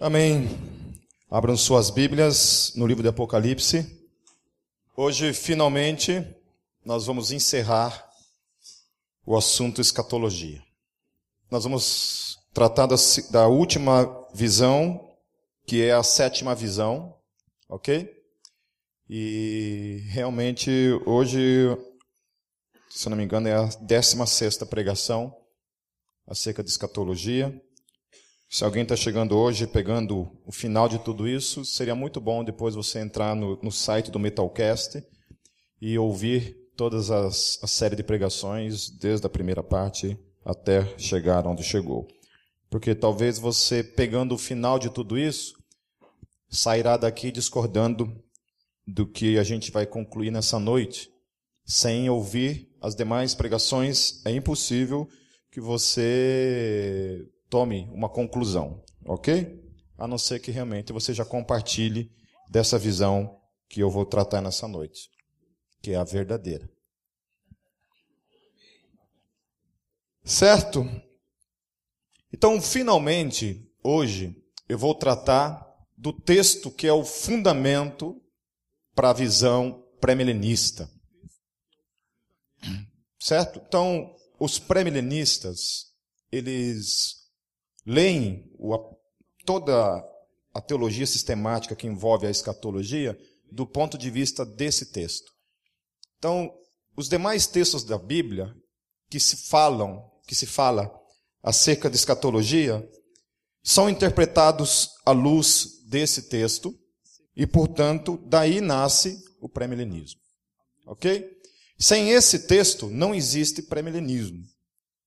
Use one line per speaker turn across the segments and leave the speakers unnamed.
Amém. Abram suas Bíblias no livro de Apocalipse. Hoje, finalmente, nós vamos encerrar o assunto escatologia. Nós vamos tratar da, da última visão, que é a sétima visão, ok? E realmente hoje, se não me engano, é a décima sexta pregação acerca de escatologia. Se alguém está chegando hoje pegando o final de tudo isso, seria muito bom depois você entrar no, no site do Metalcast e ouvir todas as a série de pregações, desde a primeira parte até chegar onde chegou. Porque talvez você, pegando o final de tudo isso, sairá daqui discordando do que a gente vai concluir nessa noite. Sem ouvir as demais pregações, é impossível que você tome uma conclusão, ok? A não ser que realmente você já compartilhe dessa visão que eu vou tratar nessa noite, que é a verdadeira. Certo? Então, finalmente, hoje, eu vou tratar do texto que é o fundamento para a visão pré-milenista. Certo? Então, os pré-milenistas, eles leem toda a teologia sistemática que envolve a escatologia do ponto de vista desse texto. Então, os demais textos da Bíblia que se falam, que se fala acerca de escatologia, são interpretados à luz desse texto e, portanto, daí nasce o pré-milenismo. OK? Sem esse texto não existe pré-milenismo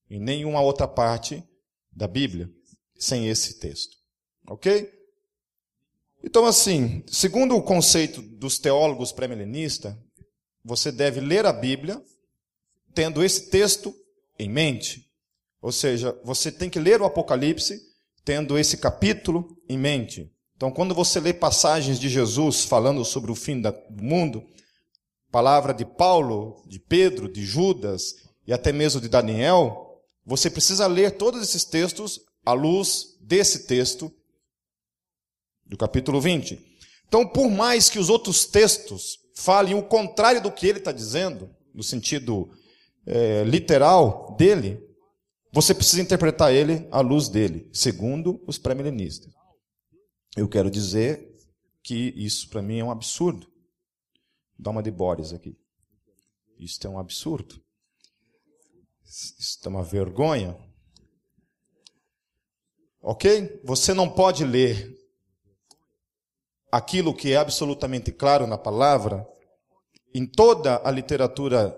em nenhuma outra parte da Bíblia sem esse texto. Ok? Então, assim, segundo o conceito dos teólogos pré-milenistas, você deve ler a Bíblia tendo esse texto em mente. Ou seja, você tem que ler o Apocalipse tendo esse capítulo em mente. Então, quando você lê passagens de Jesus falando sobre o fim do mundo, palavra de Paulo, de Pedro, de Judas e até mesmo de Daniel, você precisa ler todos esses textos à luz desse texto do capítulo 20. Então, por mais que os outros textos falem o contrário do que ele está dizendo, no sentido é, literal dele, você precisa interpretar ele à luz dele, segundo os pré-milenistas. Eu quero dizer que isso para mim é um absurdo. Dá uma de Boris aqui. Isso é um absurdo. Isso é uma vergonha. Ok? Você não pode ler aquilo que é absolutamente claro na palavra em toda a literatura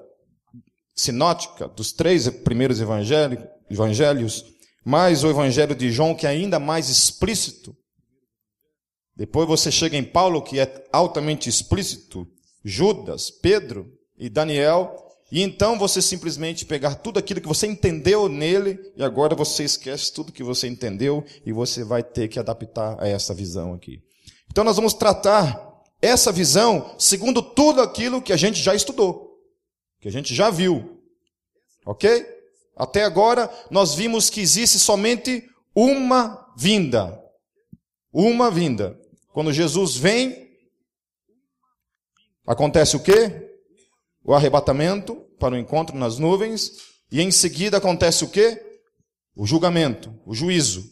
sinótica dos três primeiros evangelhos, mais o evangelho de João que é ainda mais explícito. Depois você chega em Paulo que é altamente explícito, Judas, Pedro e Daniel, e então você simplesmente pegar tudo aquilo que você entendeu nele e agora você esquece tudo que você entendeu e você vai ter que adaptar a essa visão aqui. Então nós vamos tratar essa visão segundo tudo aquilo que a gente já estudou, que a gente já viu. OK? Até agora nós vimos que existe somente uma vinda. Uma vinda. Quando Jesus vem, acontece o quê? O arrebatamento para o encontro nas nuvens, e em seguida acontece o quê? O julgamento, o juízo.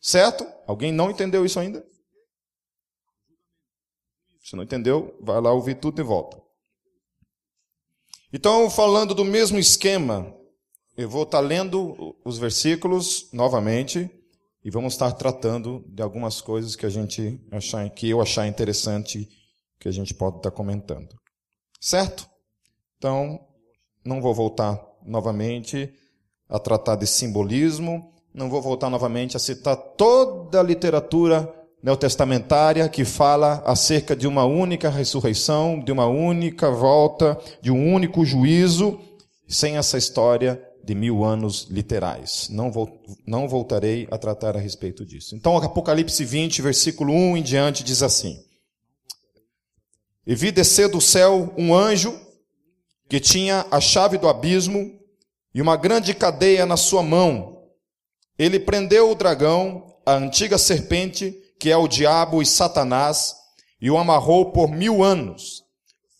Certo? Alguém não entendeu isso ainda? Se não entendeu, vai lá ouvir tudo e volta. Então, falando do mesmo esquema, eu vou estar lendo os versículos novamente e vamos estar tratando de algumas coisas que a gente achar, que eu achar interessante que a gente pode estar comentando. Certo? Então, não vou voltar novamente a tratar de simbolismo, não vou voltar novamente a citar toda a literatura neotestamentária que fala acerca de uma única ressurreição, de uma única volta, de um único juízo, sem essa história de mil anos literais. Não, vou, não voltarei a tratar a respeito disso. Então, Apocalipse 20, versículo 1 em diante, diz assim: E vi descer do céu um anjo que tinha a chave do abismo e uma grande cadeia na sua mão. Ele prendeu o dragão, a antiga serpente, que é o diabo e Satanás, e o amarrou por mil anos.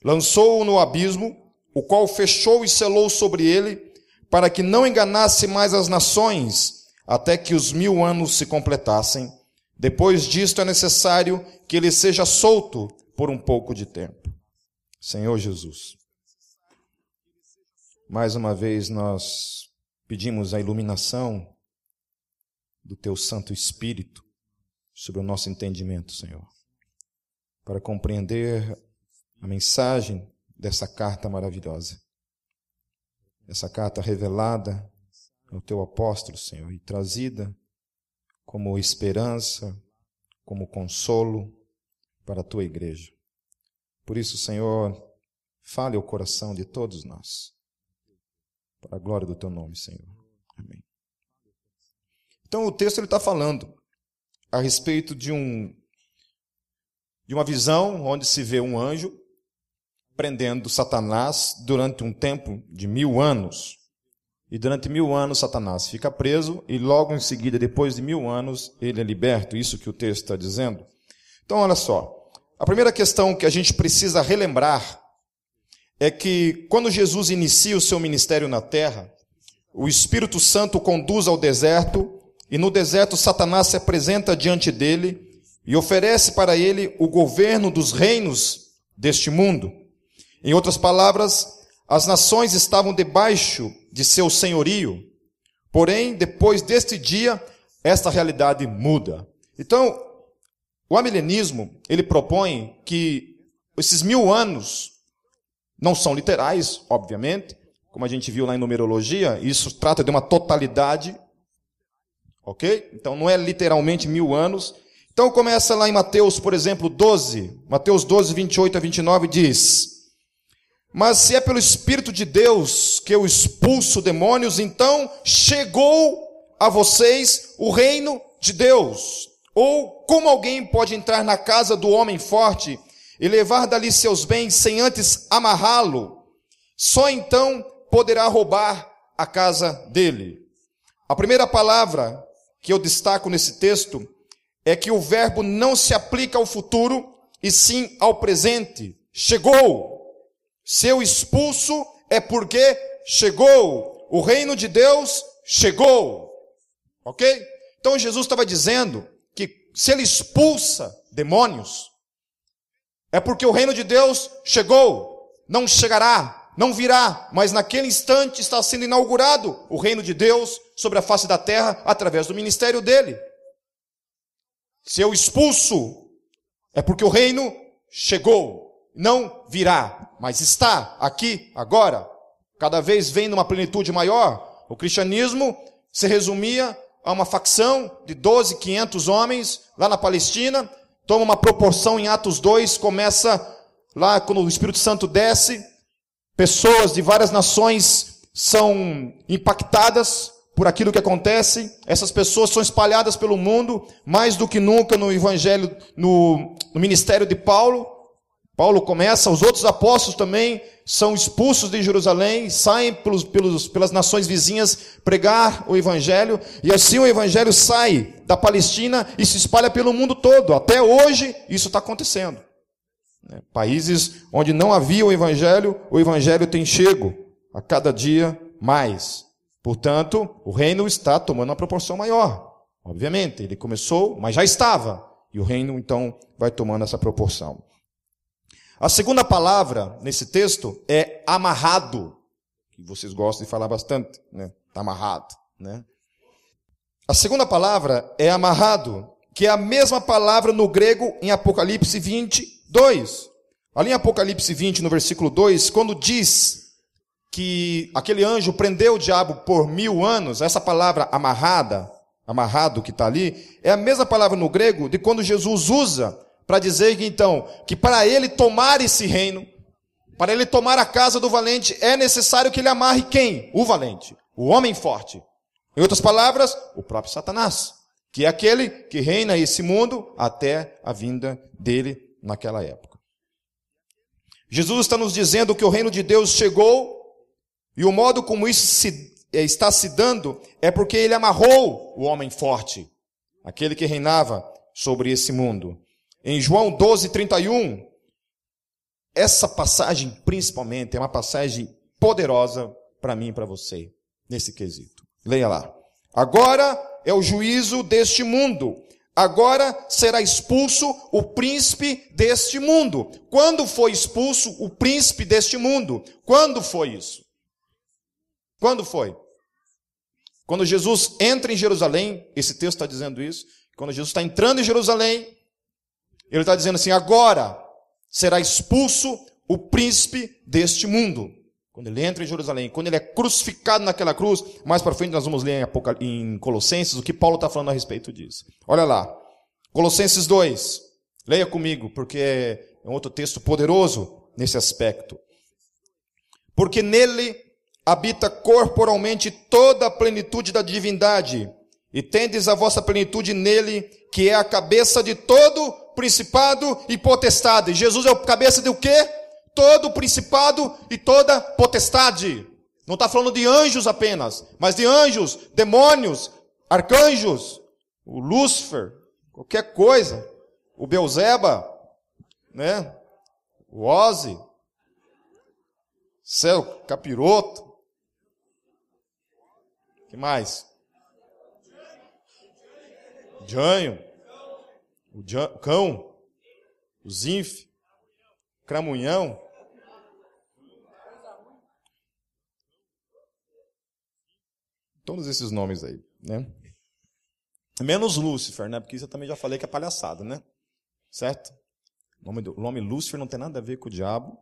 Lançou-o no abismo, o qual fechou e selou sobre ele, para que não enganasse mais as nações, até que os mil anos se completassem. Depois disto é necessário que ele seja solto por um pouco de tempo. Senhor Jesus, mais uma vez nós pedimos a iluminação do Teu Santo Espírito sobre o nosso entendimento, Senhor, para compreender a mensagem dessa carta maravilhosa. Essa carta revelada ao Teu apóstolo, Senhor, e trazida como esperança, como consolo para a Tua igreja. Por isso, Senhor, fale ao coração de todos nós, para a glória do Teu nome, Senhor. Amém. Então o texto ele está falando a respeito de um de uma visão onde se vê um anjo prendendo Satanás durante um tempo de mil anos. E durante mil anos Satanás fica preso e logo em seguida, depois de mil anos, ele é liberto. Isso que o texto está dizendo. Então, olha só. A primeira questão que a gente precisa relembrar é que quando Jesus inicia o seu ministério na terra, o Espírito Santo conduz ao deserto e no deserto, Satanás se apresenta diante dele e oferece para ele o governo dos reinos deste mundo. Em outras palavras, as nações estavam debaixo de seu senhorio. Porém, depois deste dia, esta realidade muda. Então, o amilenismo, ele propõe que esses mil anos não são literais, obviamente, como a gente viu lá em numerologia, isso trata de uma totalidade Ok? Então não é literalmente mil anos. Então começa lá em Mateus, por exemplo, 12. Mateus 12, 28 a 29 diz: Mas se é pelo Espírito de Deus que eu expulso demônios, então chegou a vocês o reino de Deus. Ou como alguém pode entrar na casa do homem forte e levar dali seus bens sem antes amarrá-lo? Só então poderá roubar a casa dele. A primeira palavra que eu destaco nesse texto é que o verbo não se aplica ao futuro e sim ao presente. Chegou. Seu expulso é porque chegou. O reino de Deus chegou. Ok? Então Jesus estava dizendo que se ele expulsa demônios, é porque o reino de Deus chegou. Não chegará não virá, mas naquele instante está sendo inaugurado o reino de Deus sobre a face da terra através do ministério dele. Se eu expulso, é porque o reino chegou, não virá, mas está aqui agora. Cada vez vem numa plenitude maior. O cristianismo se resumia a uma facção de 12, 500 homens lá na Palestina, toma uma proporção em Atos 2, começa lá quando o Espírito Santo desce, Pessoas de várias nações são impactadas por aquilo que acontece. Essas pessoas são espalhadas pelo mundo, mais do que nunca no evangelho, no, no ministério de Paulo. Paulo começa, os outros apóstolos também são expulsos de Jerusalém, saem pelos, pelos, pelas nações vizinhas pregar o Evangelho, e assim o Evangelho sai da Palestina e se espalha pelo mundo todo. Até hoje isso está acontecendo. Né? Países onde não havia o evangelho, o evangelho tem chego a cada dia mais. Portanto, o reino está tomando uma proporção maior. Obviamente, ele começou, mas já estava. E o reino, então, vai tomando essa proporção. A segunda palavra nesse texto é amarrado, que vocês gostam de falar bastante, né? Está amarrado, né? A segunda palavra é amarrado, que é a mesma palavra no grego em Apocalipse 20, 2. Ali em Apocalipse 20, no versículo 2, quando diz que aquele anjo prendeu o diabo por mil anos, essa palavra amarrada, amarrado que está ali, é a mesma palavra no grego de quando Jesus usa para dizer que então, que para ele tomar esse reino, para ele tomar a casa do valente, é necessário que ele amarre quem? O valente, o homem forte. Em outras palavras, o próprio Satanás, que é aquele que reina esse mundo até a vinda dele naquela época. Jesus está nos dizendo que o reino de Deus chegou e o modo como isso se, é, está se dando é porque ele amarrou o homem forte. aquele que reinava sobre esse mundo. Em João 12, 31, essa passagem, principalmente, é uma passagem poderosa para mim e para você, nesse quesito. Leia lá. Agora é o juízo deste mundo. Agora será expulso o príncipe deste mundo. Quando foi expulso o príncipe deste mundo? Quando foi isso? Quando foi? Quando Jesus entra em Jerusalém, esse texto está dizendo isso. Quando Jesus está entrando em Jerusalém, ele está dizendo assim: agora será expulso o príncipe deste mundo. Quando ele entra em Jerusalém, quando ele é crucificado naquela cruz, mais para frente nós vamos ler em, Colossenses o que Paulo está falando a respeito disso. Olha lá, Colossenses 2, leia comigo, porque é um outro texto poderoso nesse aspecto. Porque nele habita corporalmente toda a plenitude da divindade, e tendes a vossa plenitude nele, que é a cabeça de todo principado e potestade. Jesus é o cabeça de o quê? todo principado e toda potestade. Não está falando de anjos apenas, mas de anjos, demônios, arcanjos, o Lúcifer, qualquer coisa, o Beuzeba, né? O Ozzy, céu capiroto. que mais? Janho, o cão, o Zinf, Cramunhão, Todos esses nomes aí, né? Menos Lúcifer, né? Porque isso eu também já falei que é palhaçada, né? Certo? O nome, do, o nome Lúcifer não tem nada a ver com o diabo,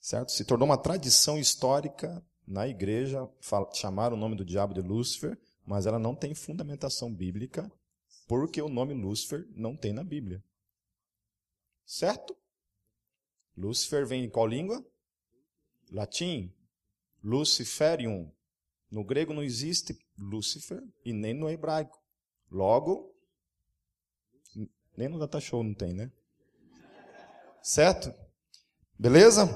certo? Se tornou uma tradição histórica na igreja chamar o nome do diabo de Lúcifer, mas ela não tem fundamentação bíblica, porque o nome Lúcifer não tem na Bíblia. Certo? Lúcifer vem em qual língua? Latim. Luciferium, no grego não existe Lúcifer e nem no hebraico. Logo, nem no data show não tem, né? Certo? Beleza?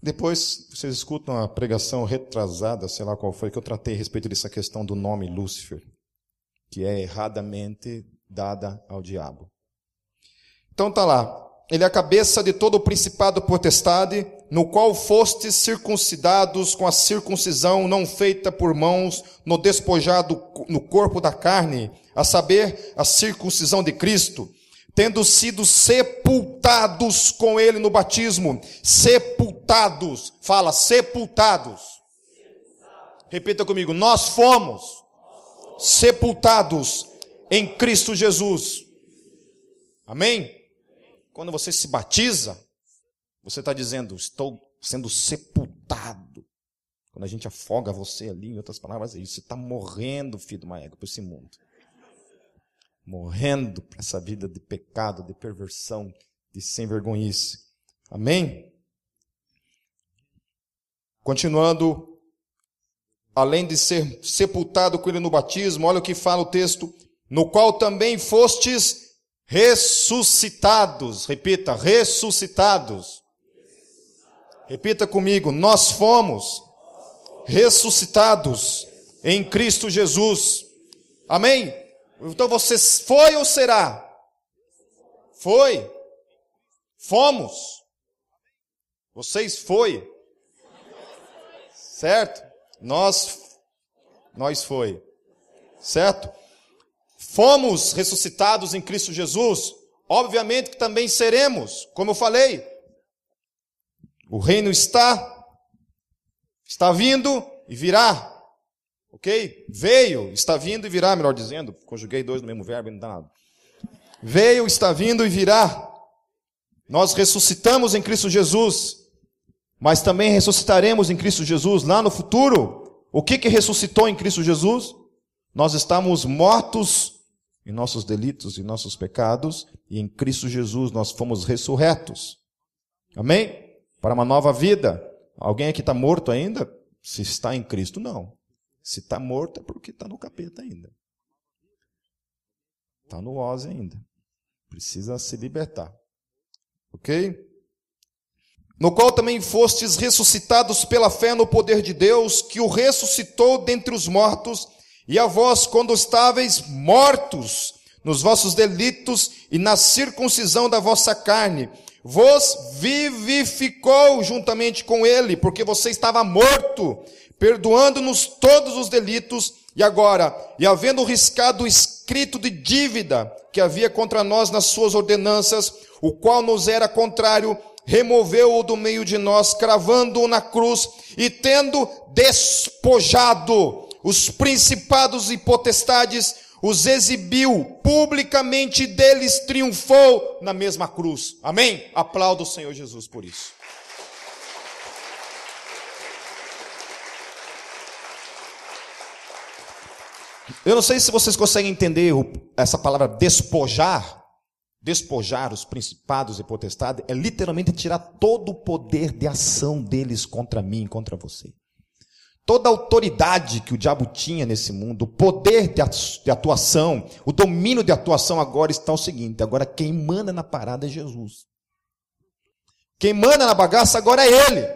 Depois vocês escutam a pregação retrasada, sei lá qual foi, que eu tratei a respeito dessa questão do nome Lúcifer, que é erradamente dada ao diabo. Então tá lá. Ele é a cabeça de todo o principado potestade, no qual fostes circuncidados com a circuncisão não feita por mãos, no despojado no corpo da carne, a saber, a circuncisão de Cristo, tendo sido sepultados com ele no batismo, sepultados, fala, sepultados. Repita comigo, nós fomos sepultados em Cristo Jesus. Amém? Quando você se batiza, você está dizendo, estou sendo sepultado. Quando a gente afoga você ali, em outras palavras, é isso. Você está morrendo, filho do Maego, para esse mundo. Morrendo para essa vida de pecado, de perversão, de sem vergonhice. Amém? Continuando, além de ser sepultado com ele no batismo, olha o que fala o texto, no qual também fostes ressuscitados. Repita, ressuscitados. Repita comigo, nós fomos ressuscitados em Cristo Jesus. Amém? Então você foi ou será? Foi. Fomos. Vocês foi. Certo? Nós nós foi. Certo? Fomos ressuscitados em Cristo Jesus. Obviamente que também seremos, como eu falei, o reino está, está vindo e virá. Ok? Veio, está vindo e virá, melhor dizendo. Conjuguei dois no mesmo verbo, não dá nada. Veio, está vindo e virá. Nós ressuscitamos em Cristo Jesus, mas também ressuscitaremos em Cristo Jesus lá no futuro. O que que ressuscitou em Cristo Jesus? Nós estamos mortos em nossos delitos e nossos pecados, e em Cristo Jesus nós fomos ressurretos. Amém? para uma nova vida. Alguém aqui está morto ainda? Se está em Cristo, não. Se está morto é porque está no capeta ainda. Está no Oz ainda. Precisa se libertar. Ok? No qual também fostes ressuscitados pela fé no poder de Deus, que o ressuscitou dentre os mortos E a vós, quando estáveis mortos nos vossos delitos e na circuncisão da vossa carne, vos vivificou juntamente com ele, porque você estava morto, perdoando-nos todos os delitos, e agora, e havendo riscado o escrito de dívida que havia contra nós nas suas ordenanças, o qual nos era contrário, removeu-o do meio de nós, cravando-o na cruz, e tendo despojado os principados e potestades, os exibiu publicamente, deles triunfou na mesma cruz. Amém? Aplauda o Senhor Jesus por isso. Eu não sei se vocês conseguem entender essa palavra despojar. Despojar os principados e potestades é literalmente tirar todo o poder de ação deles contra mim, contra você. Toda a autoridade que o diabo tinha nesse mundo, o poder de atuação, o domínio de atuação agora está o seguinte: agora quem manda na parada é Jesus. Quem manda na bagaça agora é Ele.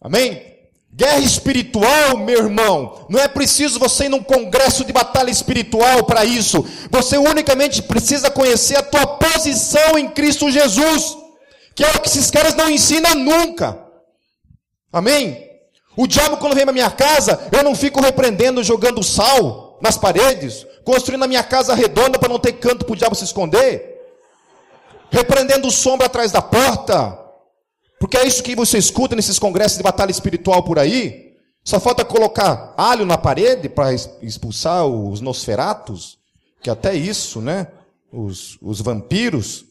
Amém? Guerra espiritual, meu irmão, não é preciso você ir num congresso de batalha espiritual para isso. Você unicamente precisa conhecer a tua posição em Cristo Jesus, que é o que esses caras não ensinam nunca. Amém? O diabo, quando vem na minha casa, eu não fico repreendendo, jogando sal nas paredes, construindo a minha casa redonda para não ter canto para o diabo se esconder, repreendendo sombra atrás da porta, porque é isso que você escuta nesses congressos de batalha espiritual por aí. Só falta colocar alho na parede para expulsar os nosferatos, que até isso, né? Os, os vampiros.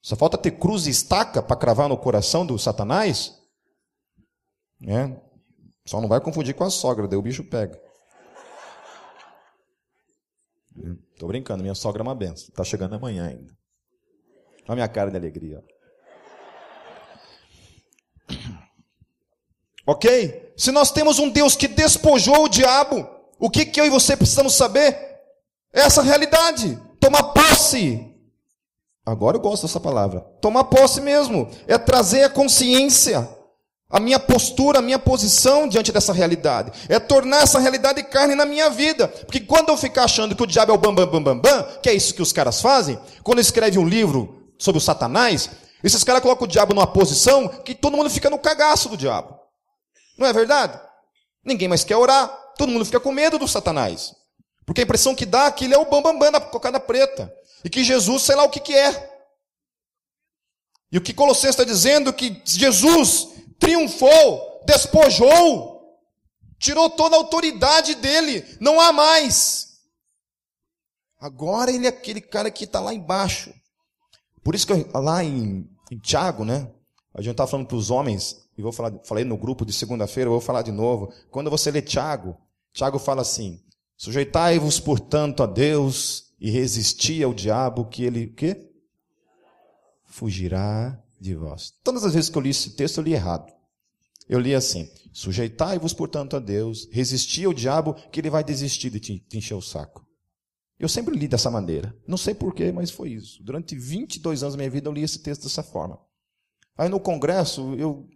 Só falta ter cruz e estaca para cravar no coração do Satanás. Né? Só não vai confundir com a sogra, daí o bicho pega. Tô brincando, minha sogra é uma benção. Tá chegando amanhã ainda. Olha a minha cara de alegria. Ok? Se nós temos um Deus que despojou o diabo, o que, que eu e você precisamos saber? É essa realidade. Tomar posse. Agora eu gosto dessa palavra. Tomar posse mesmo. É trazer a consciência a minha postura, a minha posição diante dessa realidade. É tornar essa realidade carne na minha vida. Porque quando eu ficar achando que o diabo é o bam, bam, bam, bam, bam, que é isso que os caras fazem, quando escreve um livro sobre o Satanás, esses caras colocam o diabo numa posição que todo mundo fica no cagaço do diabo. Não é verdade? Ninguém mais quer orar. Todo mundo fica com medo do Satanás. Porque a impressão que dá é que ele é o bambambam bam, bam da cocada preta. E que Jesus, sei lá o que, que é. E o que Colossenses está dizendo é que Jesus triunfou, despojou, tirou toda a autoridade dele, não há mais. Agora ele é aquele cara que está lá embaixo. Por isso que eu, lá em, em Tiago, né? A gente estava falando para os homens, e vou falar, falei no grupo de segunda-feira, vou falar de novo. Quando você lê Tiago, Tiago fala assim: sujeitai-vos, portanto, a Deus e resisti ao diabo, que ele o quê? Fugirá de vós. Todas as vezes que eu li esse texto, eu li errado. Eu li assim: Sujeitai-vos, portanto, a Deus, resisti ao diabo, que ele vai desistir de te, te encher o saco. Eu sempre li dessa maneira. Não sei porquê, mas foi isso. Durante 22 anos da minha vida, eu li esse texto dessa forma. Aí no congresso, eu,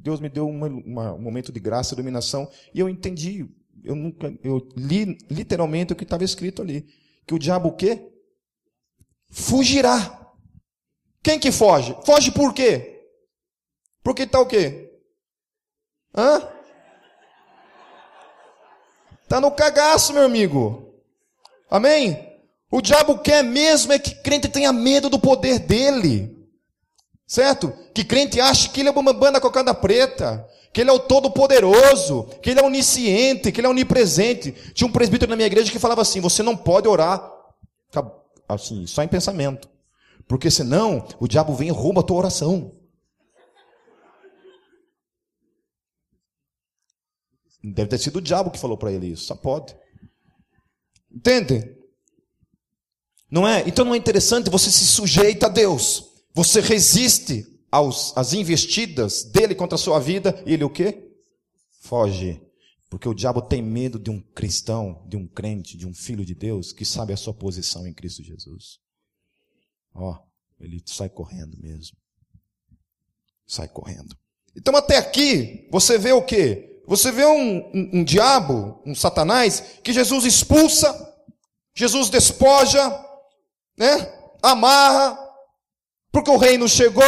Deus me deu uma, uma, um momento de graça, iluminação, e eu entendi. Eu, nunca, eu li literalmente o que estava escrito ali. Que o diabo o quê? Fugirá. Quem que foge? Foge por quê? Porque está o quê? Hã? Está no cagaço, meu amigo. Amém? O diabo quer mesmo é que crente tenha medo do poder dele. Certo? Que crente ache que ele é uma banda cocada preta, que ele é o todo-poderoso, que ele é onisciente, que ele é onipresente. Tinha um presbítero na minha igreja que falava assim: você não pode orar assim, só em pensamento. Porque senão o diabo vem e rouba a tua oração. Deve ter sido o diabo que falou para ele isso, só pode. Entende? Não é? Então não é interessante você se sujeita a Deus. Você resiste aos, às investidas dele contra a sua vida e ele o quê? Foge. Porque o diabo tem medo de um cristão, de um crente, de um filho de Deus que sabe a sua posição em Cristo Jesus. Ó, ele sai correndo mesmo. Sai correndo. Então até aqui, você vê o quê? Você vê um, um, um diabo, um satanás, que Jesus expulsa, Jesus despoja, né? Amarra, porque o reino chegou,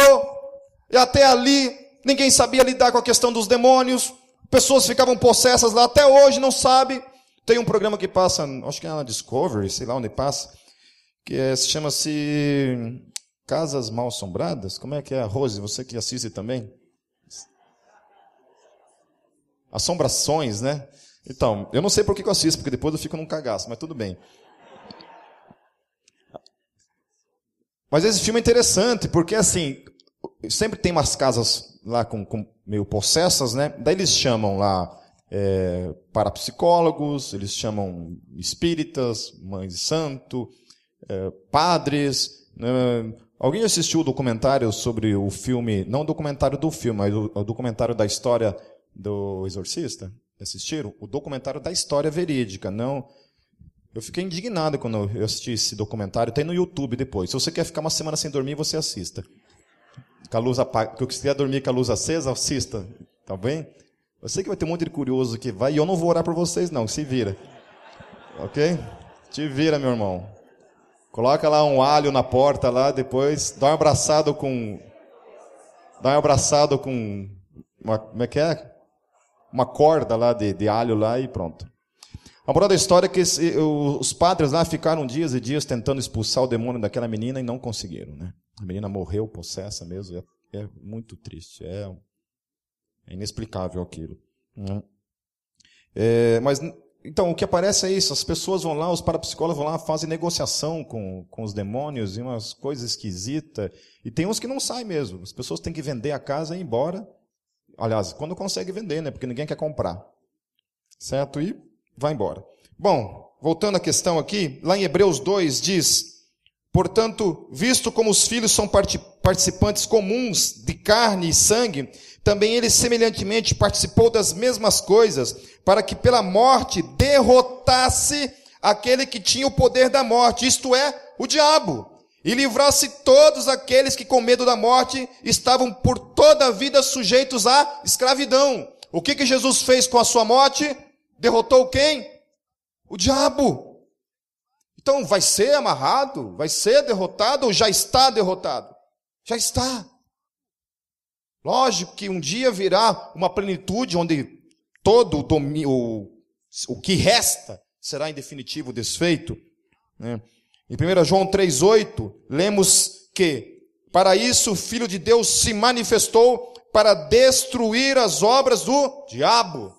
e até ali ninguém sabia lidar com a questão dos demônios, pessoas ficavam possessas lá, até hoje não sabe. Tem um programa que passa, acho que é na Discovery, sei lá onde passa, que é, se chama-se Casas Mal Assombradas. Como é que é, Rose? Você que assiste também? Assombrações, né? Então, eu não sei por que eu assisto, porque depois eu fico num cagaço, mas tudo bem. Mas esse filme é interessante, porque assim, sempre tem umas casas lá com, com meio possessas, né? Daí eles chamam lá é, parapsicólogos, eles chamam espíritas, mães de santo, é, padres. Né? Alguém assistiu o documentário sobre o filme, não o documentário do filme, mas o, o documentário da história do Exorcista? Assistiram? O documentário da história verídica, não eu fiquei indignado quando eu assisti esse documentário. Tem no YouTube depois. Se você quer ficar uma semana sem dormir, você assista. Com a luz apagada. Eu quiser dormir com a luz acesa, assista. Tá bem? Eu sei que vai ter um monte de curioso que vai. E eu não vou orar por vocês, não. Se vira. Ok? Te vira, meu irmão. Coloca lá um alho na porta lá, depois dá um abraçado com. Dá um abraçado com. Uma, como é que é? Uma corda lá de, de alho lá e pronto. A moral da história é que esse, os padres lá ficaram dias e dias tentando expulsar o demônio daquela menina e não conseguiram. Né? A menina morreu possessa mesmo. É, é muito triste. É, é inexplicável aquilo. Né? É, mas então o que aparece é isso: as pessoas vão lá, os parapsicólogos vão lá, fazem negociação com, com os demônios e umas coisas esquisitas. E tem uns que não saem mesmo. As pessoas têm que vender a casa e ir embora. Aliás, quando consegue vender, né? Porque ninguém quer comprar. Certo? E vai embora. Bom, voltando à questão aqui, lá em Hebreus 2 diz: Portanto, visto como os filhos são participantes comuns de carne e sangue, também ele semelhantemente participou das mesmas coisas, para que pela morte derrotasse aquele que tinha o poder da morte, isto é, o diabo, e livrasse todos aqueles que com medo da morte estavam por toda a vida sujeitos à escravidão. O que, que Jesus fez com a sua morte? Derrotou quem? O diabo. Então vai ser amarrado, vai ser derrotado ou já está derrotado? Já está. Lógico que um dia virá uma plenitude onde todo o, domínio, o, o que resta será em definitivo desfeito. Né? Em 1 João 3,8, lemos que para isso o Filho de Deus se manifestou para destruir as obras do diabo.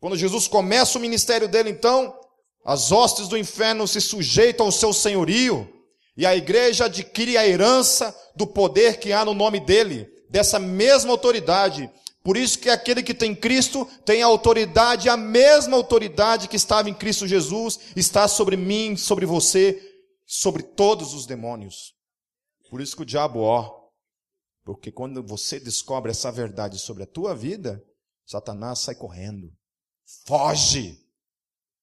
Quando Jesus começa o ministério dele, então, as hostes do inferno se sujeitam ao seu senhorio, e a igreja adquire a herança do poder que há no nome dele, dessa mesma autoridade. Por isso que aquele que tem Cristo tem a autoridade, a mesma autoridade que estava em Cristo Jesus, está sobre mim, sobre você, sobre todos os demônios. Por isso que o diabo, ó, porque quando você descobre essa verdade sobre a tua vida, Satanás sai correndo. Foge.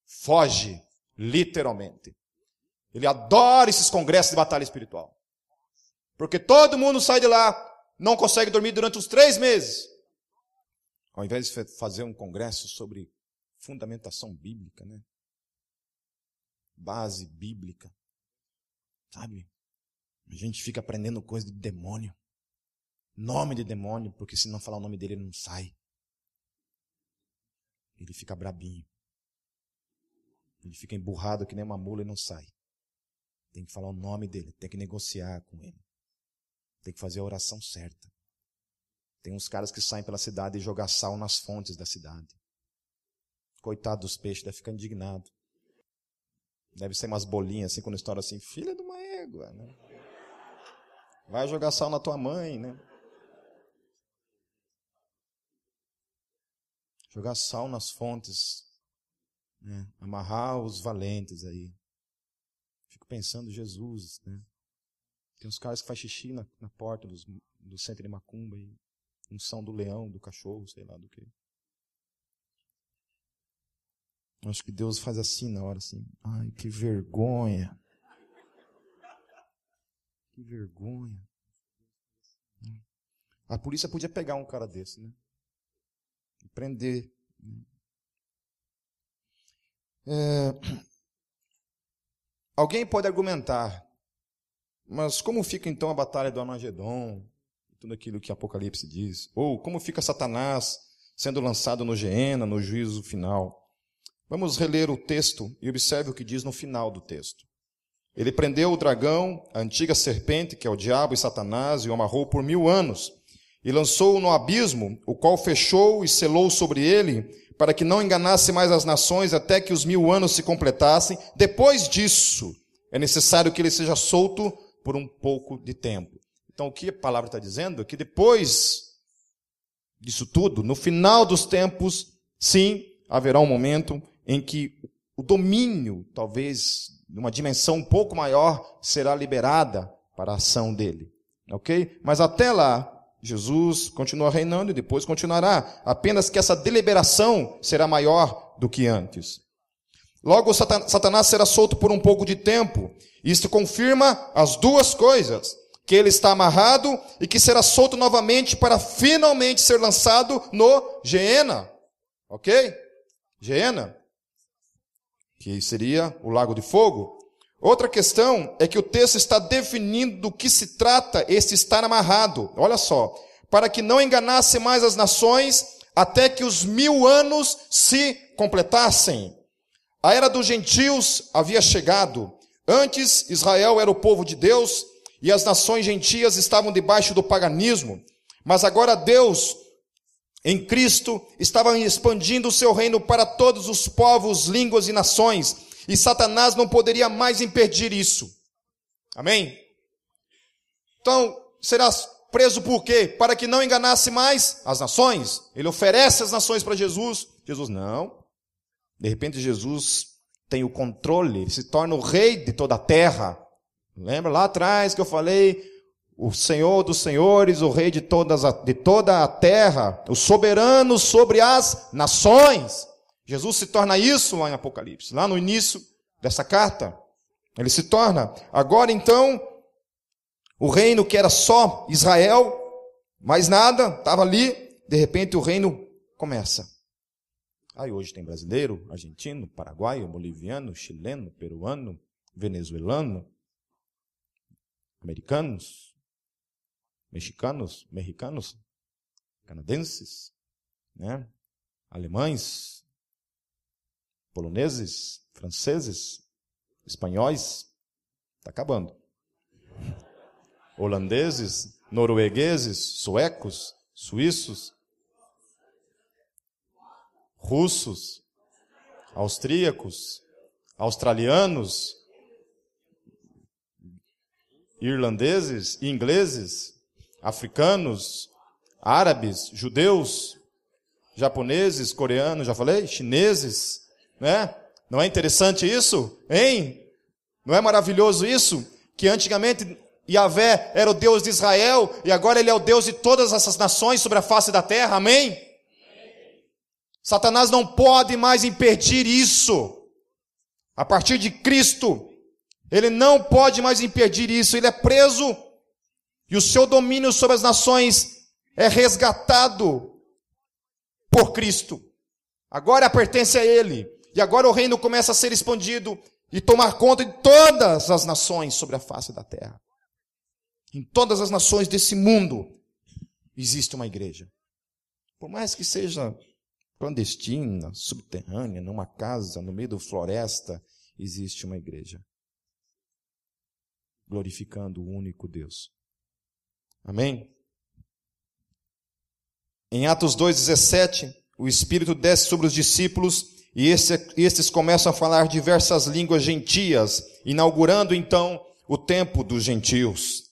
Foge, literalmente. Ele adora esses congressos de batalha espiritual. Porque todo mundo sai de lá, não consegue dormir durante os três meses. Ao invés de fazer um congresso sobre fundamentação bíblica, né? Base bíblica. Sabe? A gente fica aprendendo coisa de demônio. Nome de demônio, porque se não falar o nome dele, ele não sai. Ele fica brabinho. Ele fica emburrado que nem uma mula e não sai. Tem que falar o nome dele, tem que negociar com ele. Tem que fazer a oração certa. Tem uns caras que saem pela cidade e jogam sal nas fontes da cidade. Coitado dos peixes, deve ficar indignado. Deve ser umas bolinhas assim, quando estoura assim, filha de uma égua, né? Vai jogar sal na tua mãe, né? Jogar sal nas fontes, né? amarrar os valentes aí. Fico pensando, Jesus, né? Tem uns caras que fazem xixi na, na porta dos, do centro de Macumba e unção do leão, do cachorro, sei lá do que. Acho que Deus faz assim na hora, assim. Ai, que vergonha. Que vergonha. A polícia podia pegar um cara desse, né? Prender É... Alguém pode argumentar, mas como fica então a batalha do Armagedon? Tudo aquilo que Apocalipse diz. Ou como fica Satanás sendo lançado no Geena, no juízo final? Vamos reler o texto e observe o que diz no final do texto. Ele prendeu o dragão, a antiga serpente, que é o diabo e Satanás, e o amarrou por mil anos, e lançou-o no abismo, o qual fechou e selou sobre ele, para que não enganasse mais as nações até que os mil anos se completassem. Depois disso, é necessário que ele seja solto por um pouco de tempo. Então, o que a palavra está dizendo é que depois disso tudo, no final dos tempos, sim, haverá um momento em que o domínio, talvez numa dimensão um pouco maior, será liberada para a ação dele. Ok? Mas até lá, Jesus continua reinando e depois continuará. Apenas que essa deliberação será maior do que antes. Logo, Satanás será solto por um pouco de tempo. Isto confirma as duas coisas: que ele está amarrado e que será solto novamente para finalmente ser lançado no Geena. Ok? Geena que seria o lago de fogo. Outra questão é que o texto está definindo do que se trata este estar amarrado. Olha só. Para que não enganasse mais as nações, até que os mil anos se completassem. A era dos gentios havia chegado. Antes, Israel era o povo de Deus e as nações gentias estavam debaixo do paganismo. Mas agora Deus em Cristo, estavam expandindo o seu reino para todos os povos, línguas e nações, e Satanás não poderia mais impedir isso. Amém? Então, será preso por quê? Para que não enganasse mais as nações. Ele oferece as nações para Jesus. Jesus, não. De repente, Jesus tem o controle, ele se torna o rei de toda a terra. Lembra lá atrás que eu falei o Senhor dos senhores, o Rei de, todas a, de toda a terra, o soberano sobre as nações. Jesus se torna isso lá em Apocalipse, lá no início dessa carta. Ele se torna. Agora então, o reino que era só Israel, mais nada, estava ali, de repente o reino começa. Aí hoje tem brasileiro, argentino, paraguaio, boliviano, chileno, peruano, venezuelano, americanos, mexicanos, mexicanos, canadenses, né? alemães, poloneses, franceses, espanhóis, está acabando. Holandeses, noruegueses, suecos, suíços, russos, austríacos, australianos, irlandeses, ingleses, africanos, árabes, judeus, japoneses, coreanos, já falei, chineses, né? Não é interessante isso? Hein? Não é maravilhoso isso? Que antigamente Yahvé era o Deus de Israel e agora ele é o Deus de todas essas nações sobre a face da terra, amém? Satanás não pode mais impedir isso. A partir de Cristo, ele não pode mais impedir isso, ele é preso e o seu domínio sobre as nações é resgatado por Cristo. Agora pertence a Ele. E agora o reino começa a ser expandido e tomar conta de todas as nações sobre a face da terra. Em todas as nações desse mundo existe uma igreja. Por mais que seja clandestina, subterrânea, numa casa, no meio da floresta, existe uma igreja. Glorificando o único Deus. Amém? Em Atos 2,17, o Espírito desce sobre os discípulos e estes começam a falar diversas línguas gentias, inaugurando então o tempo dos gentios.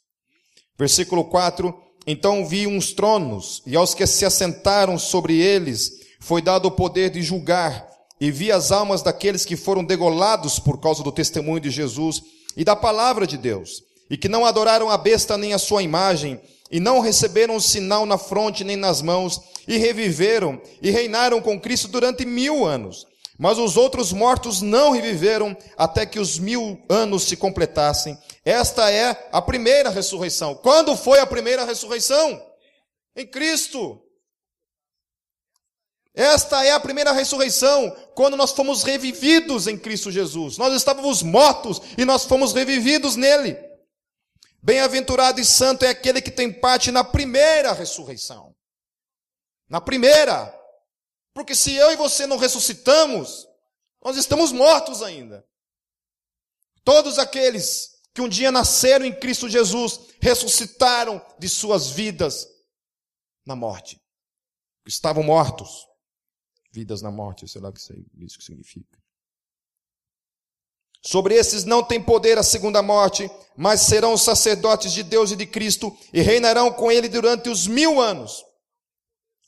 Versículo 4: Então vi uns tronos, e aos que se assentaram sobre eles foi dado o poder de julgar, e vi as almas daqueles que foram degolados por causa do testemunho de Jesus e da palavra de Deus e que não adoraram a besta nem a sua imagem, e não receberam o sinal na fronte nem nas mãos, e reviveram e reinaram com Cristo durante mil anos. Mas os outros mortos não reviveram até que os mil anos se completassem. Esta é a primeira ressurreição. Quando foi a primeira ressurreição? Em Cristo. Esta é a primeira ressurreição, quando nós fomos revividos em Cristo Jesus. Nós estávamos mortos e nós fomos revividos nele. Bem-aventurado e santo é aquele que tem parte na primeira ressurreição. Na primeira. Porque se eu e você não ressuscitamos, nós estamos mortos ainda. Todos aqueles que um dia nasceram em Cristo Jesus ressuscitaram de suas vidas na morte. Estavam mortos. Vidas na morte, sei lá o que isso significa. Sobre esses não tem poder a segunda morte, mas serão os sacerdotes de Deus e de Cristo e reinarão com ele durante os mil anos.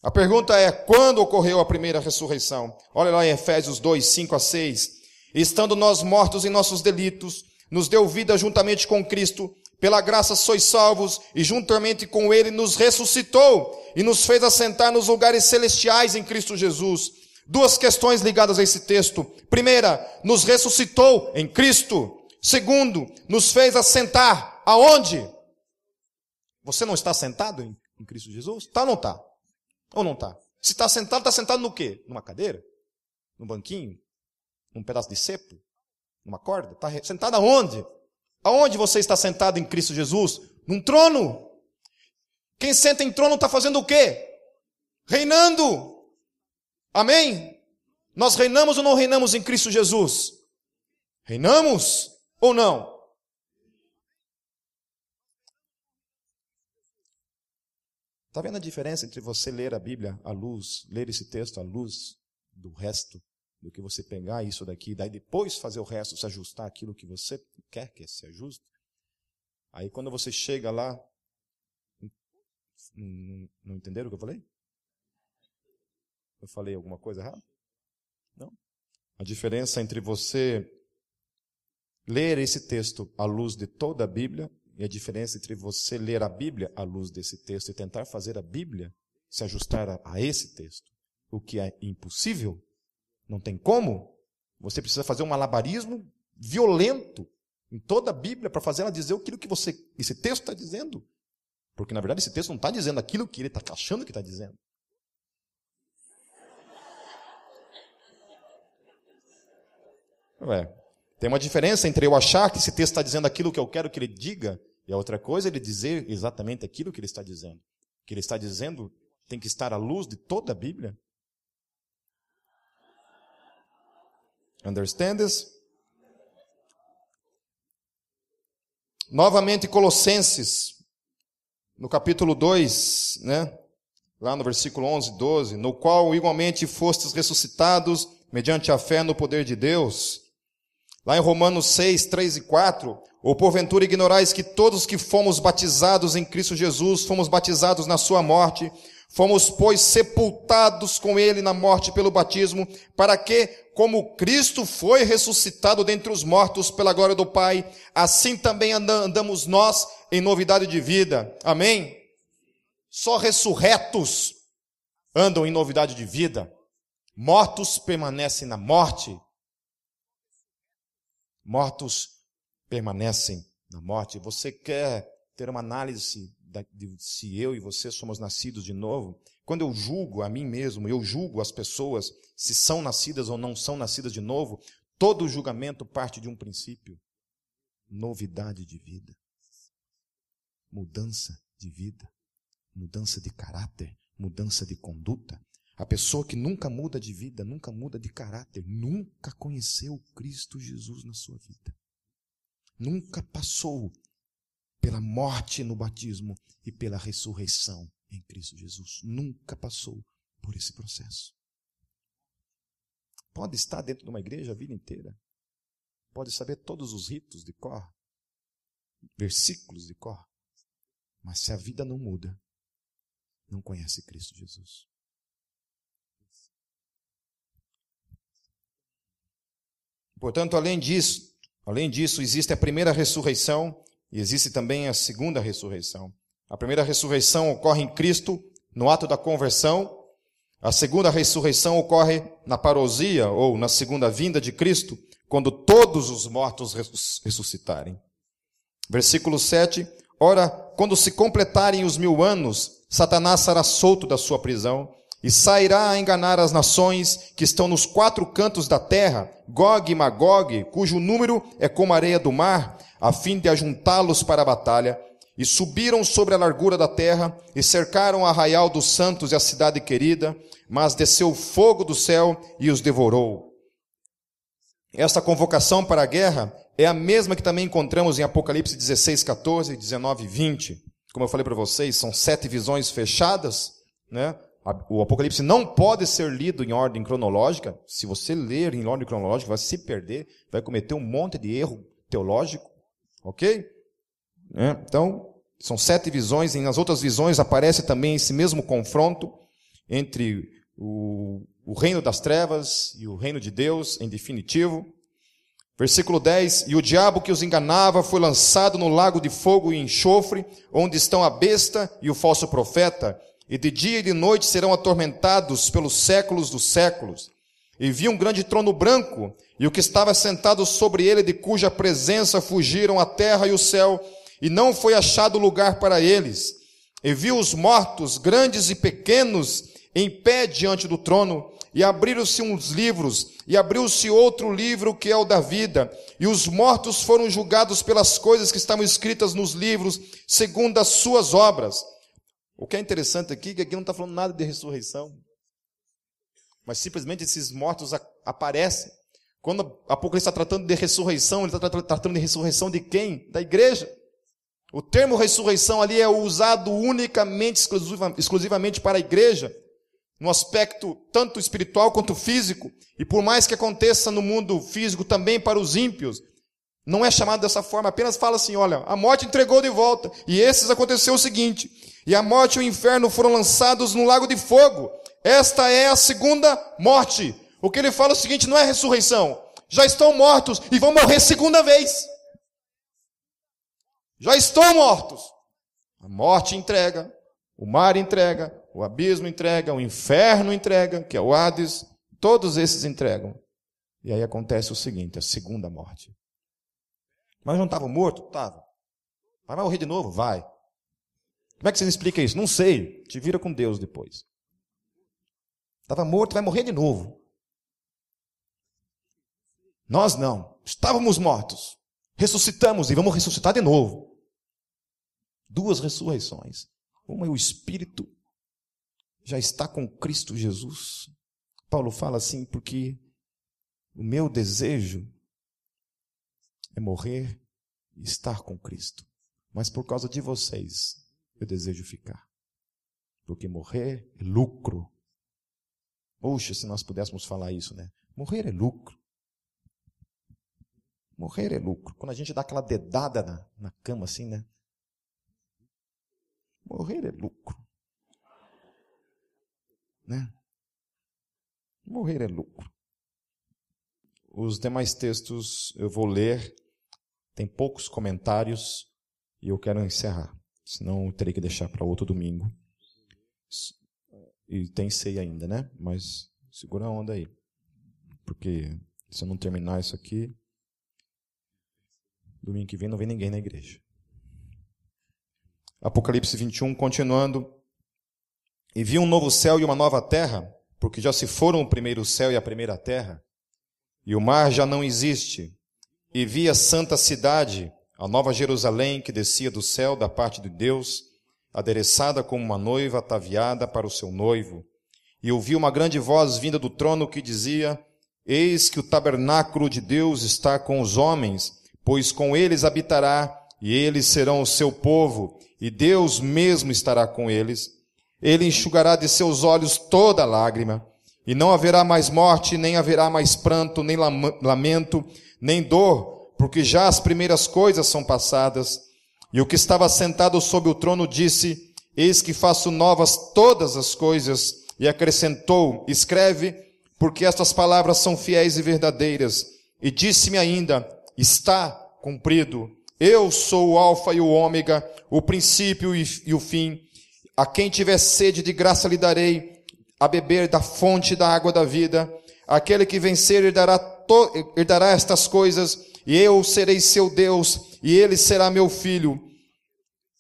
A pergunta é: quando ocorreu a primeira ressurreição? Olha lá em Efésios 2, 5 a 6. Estando nós mortos em nossos delitos, nos deu vida juntamente com Cristo, pela graça sois salvos, e juntamente com Ele nos ressuscitou e nos fez assentar nos lugares celestiais em Cristo Jesus. Duas questões ligadas a esse texto. Primeira, nos ressuscitou em Cristo. Segundo, nos fez assentar aonde? Você não está sentado em, Cristo Jesus? Está ou não está? Ou não está? Se está sentado, está sentado no quê? Numa cadeira? Num banquinho? Num pedaço de cepo? Numa corda? Está sentado aonde? Aonde você está sentado em Cristo Jesus? Num trono. Quem senta em trono está fazendo o quê? Reinando. Amém? Nós reinamos ou não reinamos em Cristo Jesus? Reinamos ou não? Está vendo a diferença entre você ler a Bíblia à luz, ler esse texto à luz do resto, do que você pegar isso daqui, daí depois fazer o resto, se ajustar aquilo que você quer que se ajuste? Aí quando você chega lá, não, não entenderam o que eu falei? Eu falei alguma coisa errada? Não. A diferença entre você ler esse texto à luz de toda a Bíblia e a diferença entre você ler a Bíblia à luz desse texto e tentar fazer a Bíblia se ajustar a, a esse texto, o que é impossível, não tem como. Você precisa fazer um malabarismo violento em toda a Bíblia para fazer ela dizer aquilo que você, esse texto está dizendo. Porque na verdade esse texto não está dizendo aquilo que ele está achando que está dizendo. Ué, tem uma diferença entre eu achar que esse texto está dizendo aquilo que eu quero que ele diga e a outra coisa é ele dizer exatamente aquilo que ele está dizendo. O que ele está dizendo tem que estar à luz de toda a Bíblia. Understand this? Novamente Colossenses, no capítulo 2, né? Lá no versículo 11, 12, no qual igualmente fostes ressuscitados mediante a fé no poder de Deus, Lá em Romanos 6, 3 e 4, ou porventura ignorais que todos que fomos batizados em Cristo Jesus, fomos batizados na sua morte, fomos, pois, sepultados com ele na morte pelo batismo, para que, como Cristo foi ressuscitado dentre os mortos pela glória do Pai, assim também andamos nós em novidade de vida. Amém? Só ressurretos andam em novidade de vida. Mortos permanecem na morte Mortos permanecem na morte. Você quer ter uma análise de se eu e você somos nascidos de novo? Quando eu julgo a mim mesmo, eu julgo as pessoas se são nascidas ou não são nascidas de novo, todo julgamento parte de um princípio: novidade de vida, mudança de vida, mudança de caráter, mudança de conduta. A pessoa que nunca muda de vida, nunca muda de caráter, nunca conheceu Cristo Jesus na sua vida. Nunca passou pela morte no batismo e pela ressurreição em Cristo Jesus. Nunca passou por esse processo. Pode estar dentro de uma igreja a vida inteira. Pode saber todos os ritos de cor, versículos de cor. Mas se a vida não muda, não conhece Cristo Jesus. Portanto, além disso, além disso, existe a primeira ressurreição e existe também a segunda ressurreição. A primeira ressurreição ocorre em Cristo no ato da conversão. A segunda ressurreição ocorre na parousia ou na segunda vinda de Cristo, quando todos os mortos ressuscitarem. Versículo 7. Ora, quando se completarem os mil anos, Satanás será solto da sua prisão e sairá a enganar as nações que estão nos quatro cantos da terra, Gog e Magog, cujo número é como a areia do mar, a fim de ajuntá-los para a batalha. E subiram sobre a largura da terra, e cercaram o arraial dos santos e a cidade querida, mas desceu fogo do céu e os devorou. Esta convocação para a guerra é a mesma que também encontramos em Apocalipse 16, 14, 19 e 20. Como eu falei para vocês, são sete visões fechadas, né? O Apocalipse não pode ser lido em ordem cronológica. Se você ler em ordem cronológica, vai se perder, vai cometer um monte de erro teológico. Ok? É, então, são sete visões, e nas outras visões aparece também esse mesmo confronto entre o, o reino das trevas e o reino de Deus, em definitivo. Versículo 10: E o diabo que os enganava foi lançado no lago de fogo e enxofre, onde estão a besta e o falso profeta, e de dia e de noite serão atormentados pelos séculos dos séculos. E vi um grande trono branco, e o que estava sentado sobre ele, de cuja presença fugiram a terra e o céu, e não foi achado lugar para eles. E vi os mortos, grandes e pequenos, em pé diante do trono, e abriram-se uns livros, e abriu-se outro livro que é o da vida, e os mortos foram julgados pelas coisas que estavam escritas nos livros, segundo as suas obras. O que é interessante aqui é que aqui não está falando nada de ressurreição. Mas simplesmente esses mortos aparecem. Quando Apocalipse está tratando de ressurreição, ele está tratando de ressurreição de quem? Da igreja. O termo ressurreição ali é usado unicamente, exclusivamente para a igreja, no aspecto tanto espiritual quanto físico, e por mais que aconteça no mundo físico também para os ímpios, não é chamado dessa forma, apenas fala assim: olha, a morte entregou de volta, e esses aconteceu o seguinte: e a morte e o inferno foram lançados no lago de fogo. Esta é a segunda morte. O que ele fala é o seguinte: não é ressurreição. Já estão mortos e vão morrer segunda vez. Já estão mortos. A morte entrega, o mar entrega, o abismo entrega, o inferno entrega, que é o Hades. Todos esses entregam. E aí acontece o seguinte: a segunda morte. Mas não estava morto? Estava. Vai morrer de novo? Vai. Como é que você explica isso? Não sei. Te vira com Deus depois. Estava morto, vai morrer de novo. Nós não. Estávamos mortos. Ressuscitamos e vamos ressuscitar de novo. Duas ressurreições. Uma é o Espírito já está com Cristo Jesus. Paulo fala assim, porque o meu desejo é morrer e estar com Cristo. Mas por causa de vocês, eu desejo ficar. Porque morrer é lucro. Poxa, se nós pudéssemos falar isso, né? Morrer é lucro. Morrer é lucro. Quando a gente dá aquela dedada na, na cama assim, né? Morrer é lucro. Né? Morrer é lucro. Os demais textos eu vou ler, tem poucos comentários e eu quero encerrar. Senão eu terei que deixar para outro domingo. E tem ceia ainda, né? Mas segura a onda aí. Porque se eu não terminar isso aqui, domingo que vem não vem ninguém na igreja. Apocalipse 21, continuando. E vi um novo céu e uma nova terra, porque já se foram o primeiro céu e a primeira terra, e o mar já não existe. E vi a santa cidade, a nova Jerusalém que descia do céu da parte de Deus, adereçada como uma noiva ataviada para o seu noivo. E ouvi uma grande voz vinda do trono que dizia: Eis que o tabernáculo de Deus está com os homens, pois com eles habitará, e eles serão o seu povo, e Deus mesmo estará com eles. Ele enxugará de seus olhos toda lágrima, e não haverá mais morte, nem haverá mais pranto, nem lamento, nem dor, porque já as primeiras coisas são passadas. E o que estava sentado sobre o trono disse: Eis que faço novas todas as coisas. E acrescentou: Escreve, porque estas palavras são fiéis e verdadeiras. E disse-me ainda: Está cumprido. Eu sou o Alfa e o Ômega, o princípio e o fim. A quem tiver sede de graça lhe darei a beber da fonte da água da vida. Aquele que vencer herdará, to, herdará estas coisas e eu serei seu Deus, e ele será meu filho.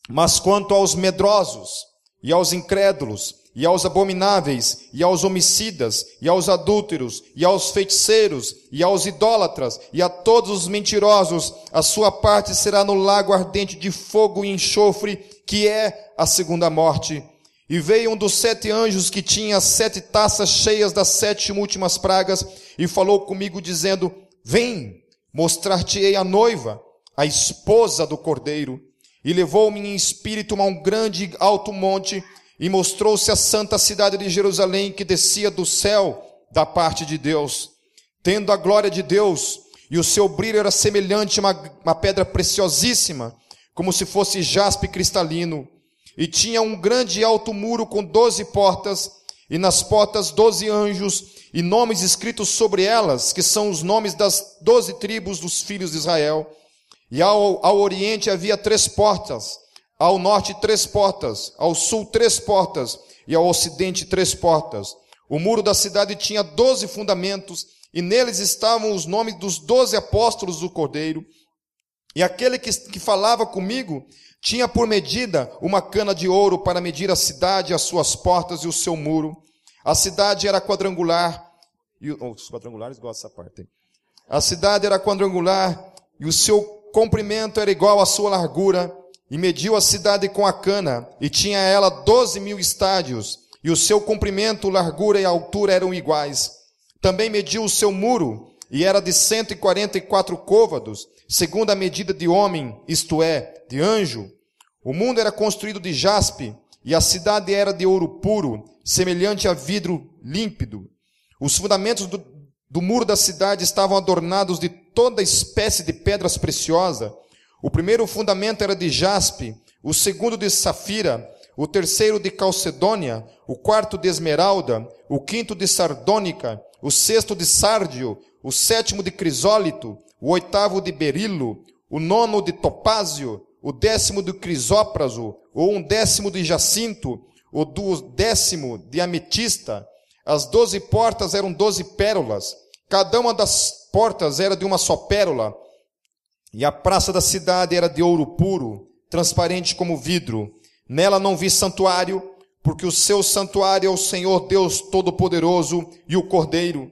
Mas quanto aos medrosos e aos incrédulos e aos abomináveis, e aos homicidas, e aos adúlteros, e aos feiticeiros, e aos idólatras, e a todos os mentirosos, a sua parte será no lago ardente de fogo e enxofre, que é a segunda morte. E veio um dos sete anjos que tinha sete taças cheias das sete últimas pragas, e falou comigo, dizendo: Vem, mostrar-te-ei a noiva, a esposa do cordeiro. E levou-me em espírito a um grande alto monte, e mostrou-se a santa cidade de Jerusalém que descia do céu da parte de Deus, tendo a glória de Deus, e o seu brilho era semelhante a uma, uma pedra preciosíssima, como se fosse jaspe cristalino, e tinha um grande e alto muro com doze portas, e nas portas doze anjos, e nomes escritos sobre elas, que são os nomes das doze tribos dos filhos de Israel. E ao, ao oriente havia três portas, ao norte, três portas. Ao sul, três portas. E ao ocidente, três portas. O muro da cidade tinha doze fundamentos, e neles estavam os nomes dos doze apóstolos do Cordeiro. E aquele que, que falava comigo tinha por medida uma cana de ouro para medir a cidade, as suas portas e o seu muro. A cidade era quadrangular. E, oh, os quadrangulares gostam dessa parte. A cidade era quadrangular e o seu comprimento era igual à sua largura e mediu a cidade com a cana, e tinha ela doze mil estádios, e o seu comprimento, largura e altura eram iguais. Também mediu o seu muro, e era de cento e quarenta e quatro côvados, segundo a medida de homem, isto é, de anjo. O mundo era construído de jaspe, e a cidade era de ouro puro, semelhante a vidro límpido. Os fundamentos do, do muro da cidade estavam adornados de toda espécie de pedras preciosas, o primeiro fundamento era de jaspe, o segundo de safira, o terceiro de calcedônia, o quarto de esmeralda, o quinto de sardônica, o sexto de sárdio, o sétimo de crisólito, o oitavo de berilo, o nono de topázio, o décimo de crisópraso, ou um décimo de jacinto, o décimo de ametista. As doze portas eram doze pérolas. Cada uma das portas era de uma só pérola. E a praça da cidade era de ouro puro, transparente como vidro. Nela não vi santuário, porque o seu santuário é o Senhor Deus Todo-Poderoso e o Cordeiro.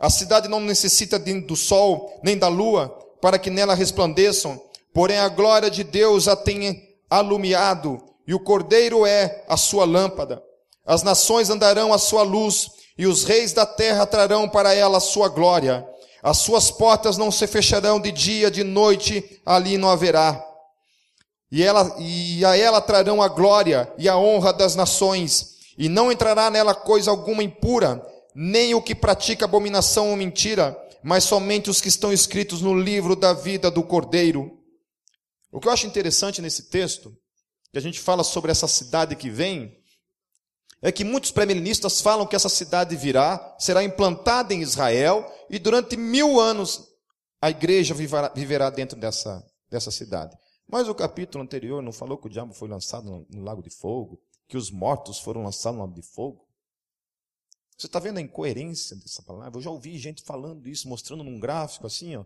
A cidade não necessita do sol nem da lua para que nela resplandeçam, porém a glória de Deus a tem alumiado, e o Cordeiro é a sua lâmpada. As nações andarão à sua luz, e os reis da terra trarão para ela a sua glória. As suas portas não se fecharão de dia, de noite, ali não haverá. E, ela, e a ela trarão a glória e a honra das nações, e não entrará nela coisa alguma impura, nem o que pratica abominação ou mentira, mas somente os que estão escritos no livro da vida do Cordeiro. O que eu acho interessante nesse texto, que a gente fala sobre essa cidade que vem, é que muitos pré-milenistas falam que essa cidade virá, será implantada em Israel, e durante mil anos a igreja viverá, dentro dessa, dessa cidade. Mas o capítulo anterior não falou que o diabo foi lançado no lago de fogo, que os mortos foram lançados no lago de fogo? Você está vendo a incoerência dessa palavra? Eu já ouvi gente falando isso, mostrando num gráfico assim, ó.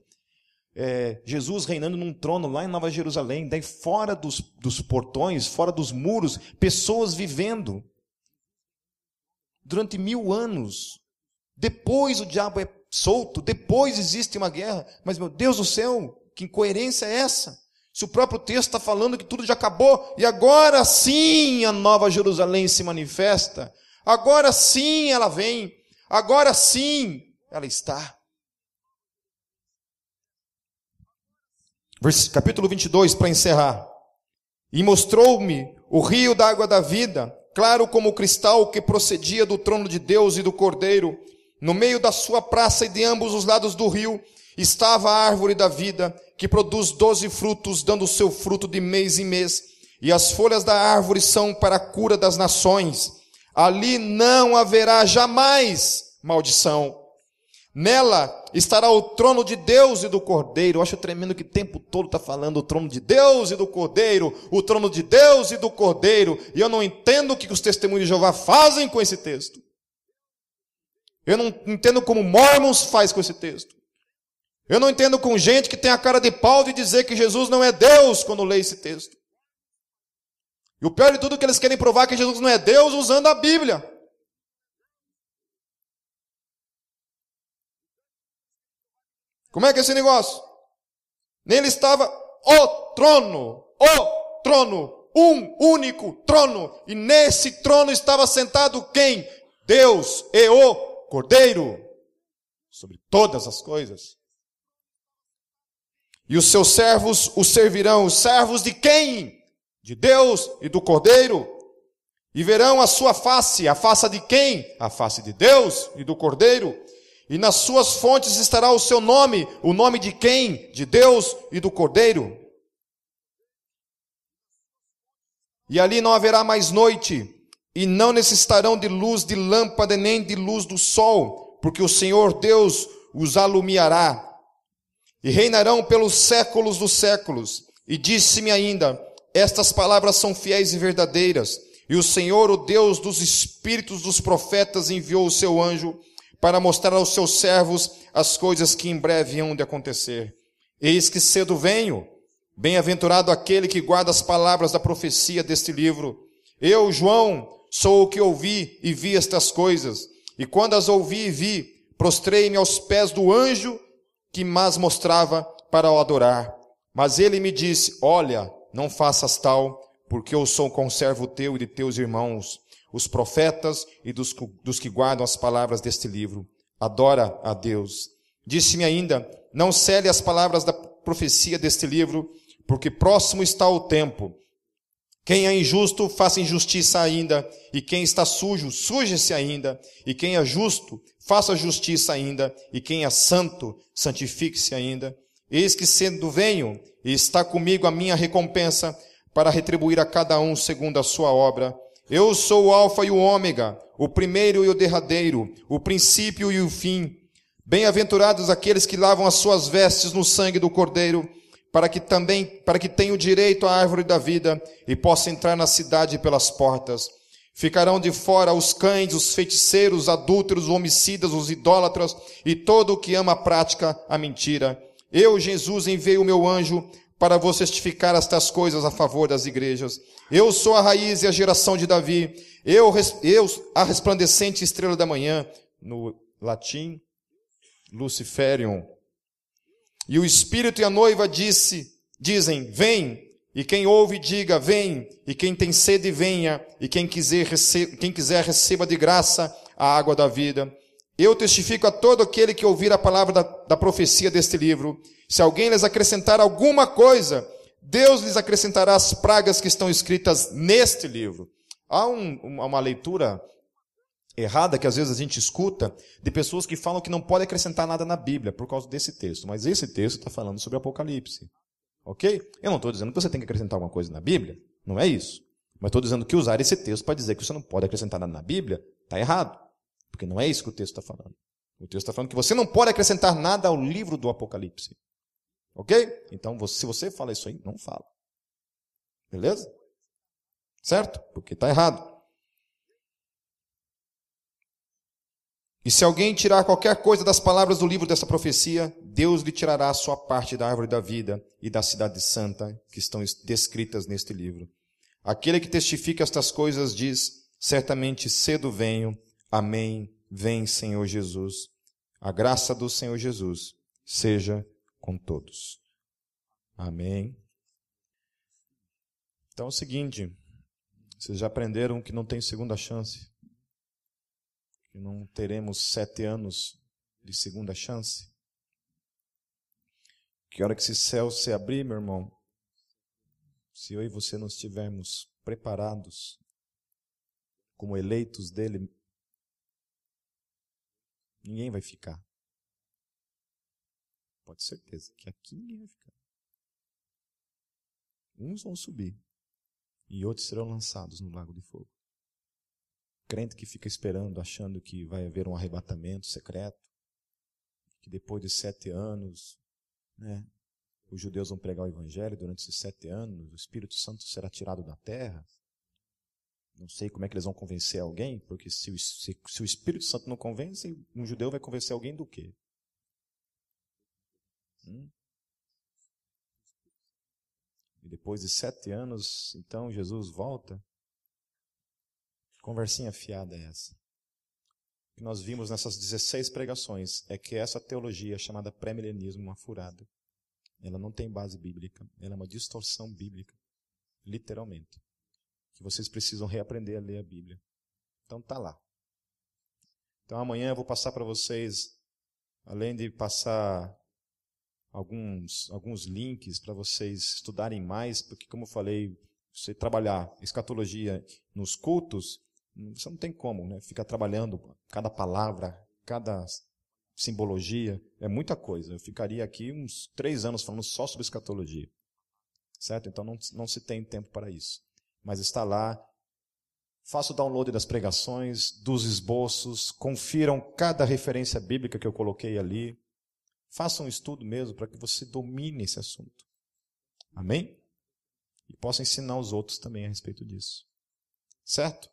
É, Jesus reinando num trono lá em Nova Jerusalém, daí fora dos, dos portões, fora dos muros, pessoas vivendo durante mil anos. Depois o diabo é solto, depois existe uma guerra. Mas, meu Deus do céu, que incoerência é essa? Se o próprio texto está falando que tudo já acabou, e agora sim a nova Jerusalém se manifesta, agora sim ela vem, agora sim ela está. Capítulo 22, para encerrar. E mostrou-me o rio da água da vida, claro como o cristal que procedia do trono de Deus e do Cordeiro. No meio da sua praça e de ambos os lados do rio estava a árvore da vida, que produz doze frutos, dando o seu fruto de mês em mês. E as folhas da árvore são para a cura das nações. Ali não haverá jamais maldição. Nela estará o trono de Deus e do Cordeiro. Eu acho tremendo que o tempo todo está falando o trono de Deus e do Cordeiro, o trono de Deus e do Cordeiro. E eu não entendo o que os testemunhos de Jeová fazem com esse texto. Eu não entendo como Mormons faz com esse texto. Eu não entendo com gente que tem a cara de pau de dizer que Jesus não é Deus quando lê esse texto. E o pior de tudo é que eles querem provar que Jesus não é Deus usando a Bíblia. Como é que é esse negócio? Nele estava o trono, o trono, um único trono. E nesse trono estava sentado quem? Deus e o Cordeiro. Sobre todas as coisas. E os seus servos o servirão. Os servos de quem? De Deus e do Cordeiro. E verão a sua face. A face de quem? A face de Deus e do Cordeiro. E nas suas fontes estará o seu nome, o nome de quem? De Deus e do Cordeiro. E ali não haverá mais noite, e não necessitarão de luz de lâmpada nem de luz do sol, porque o Senhor Deus os alumiará. E reinarão pelos séculos dos séculos. E disse-me ainda: Estas palavras são fiéis e verdadeiras. E o Senhor, o Deus dos espíritos dos profetas, enviou o seu anjo para mostrar aos seus servos as coisas que em breve hão de acontecer. Eis que cedo venho. Bem-aventurado aquele que guarda as palavras da profecia deste livro. Eu, João, sou o que ouvi e vi estas coisas. E quando as ouvi e vi, prostrei-me aos pés do anjo que mais mostrava para o adorar. Mas ele me disse: Olha, não faças tal, porque eu sou conservo teu e de teus irmãos os profetas e dos, dos que guardam as palavras deste livro. Adora a Deus. Disse-me ainda: Não cele as palavras da profecia deste livro, porque próximo está o tempo. Quem é injusto, faça injustiça ainda, e quem está sujo, suje-se ainda, e quem é justo, faça justiça ainda, e quem é santo, santifique-se ainda. Eis que sendo venho, e está comigo a minha recompensa, para retribuir a cada um segundo a sua obra. Eu sou o Alfa e o Ômega, o primeiro e o derradeiro, o princípio e o fim. Bem-aventurados aqueles que lavam as suas vestes no sangue do Cordeiro, para que também, para que tenham direito à árvore da vida e possam entrar na cidade pelas portas. Ficarão de fora os cães, os feiticeiros, os adúlteros, os homicidas, os idólatras e todo o que ama a prática, a mentira. Eu, Jesus, enviei o meu anjo para vos testificar estas coisas a favor das igrejas. Eu sou a raiz e a geração de Davi. Eu, eu a resplandecente estrela da manhã, no latim, Luciferium. E o Espírito e a noiva disse, dizem, vem. E quem ouve, diga, vem. E quem tem sede, venha. E quem quiser, receba, quem quiser receba de graça a água da vida. Eu testifico a todo aquele que ouvir a palavra da, da profecia deste livro. Se alguém lhes acrescentar alguma coisa, Deus lhes acrescentará as pragas que estão escritas neste livro. Há um, uma leitura errada que às vezes a gente escuta de pessoas que falam que não pode acrescentar nada na Bíblia por causa desse texto. Mas esse texto está falando sobre Apocalipse. Ok? Eu não estou dizendo que você tem que acrescentar alguma coisa na Bíblia. Não é isso. Mas estou dizendo que usar esse texto para dizer que você não pode acrescentar nada na Bíblia está errado. Porque não é isso que o texto está falando. O texto está falando que você não pode acrescentar nada ao livro do Apocalipse. Ok? Então, se você fala isso aí, não fala. Beleza? Certo? Porque está errado. E se alguém tirar qualquer coisa das palavras do livro dessa profecia, Deus lhe tirará a sua parte da árvore da vida e da cidade santa que estão descritas neste livro. Aquele que testifica estas coisas diz: Certamente cedo venho. Amém. Vem, Senhor Jesus. A graça do Senhor Jesus seja com todos. Amém. Então é o seguinte, vocês já aprenderam que não tem segunda chance? Que não teremos sete anos de segunda chance? Que hora que esse céu se abrir, meu irmão, se eu e você não estivermos preparados como eleitos dele, ninguém vai ficar. Pode certeza que aqui ninguém vai ficar. Uns vão subir e outros serão lançados no lago de fogo. Crente que fica esperando, achando que vai haver um arrebatamento secreto, que depois de sete anos, né, os judeus vão pregar o evangelho durante esses sete anos, o Espírito Santo será tirado da terra. Não sei como é que eles vão convencer alguém, porque se o, se, se o Espírito Santo não convence, um judeu vai convencer alguém do quê? Hum? E depois de sete anos, então Jesus volta. Conversinha fiada é essa. O que nós vimos nessas 16 pregações é que essa teologia chamada pré-milenismo uma furada. Ela não tem base bíblica, ela é uma distorção bíblica, literalmente. Que vocês precisam reaprender a ler a Bíblia. Então tá lá. Então amanhã eu vou passar para vocês, além de passar alguns, alguns links para vocês estudarem mais, porque como eu falei, você trabalhar escatologia nos cultos, você não tem como, né? Ficar trabalhando cada palavra, cada simbologia, é muita coisa. Eu ficaria aqui uns três anos falando só sobre escatologia. Certo? Então não, não se tem tempo para isso. Mas está lá. Faça o download das pregações, dos esboços, confiram cada referência bíblica que eu coloquei ali. Faça um estudo mesmo para que você domine esse assunto. Amém? E possa ensinar os outros também a respeito disso. Certo?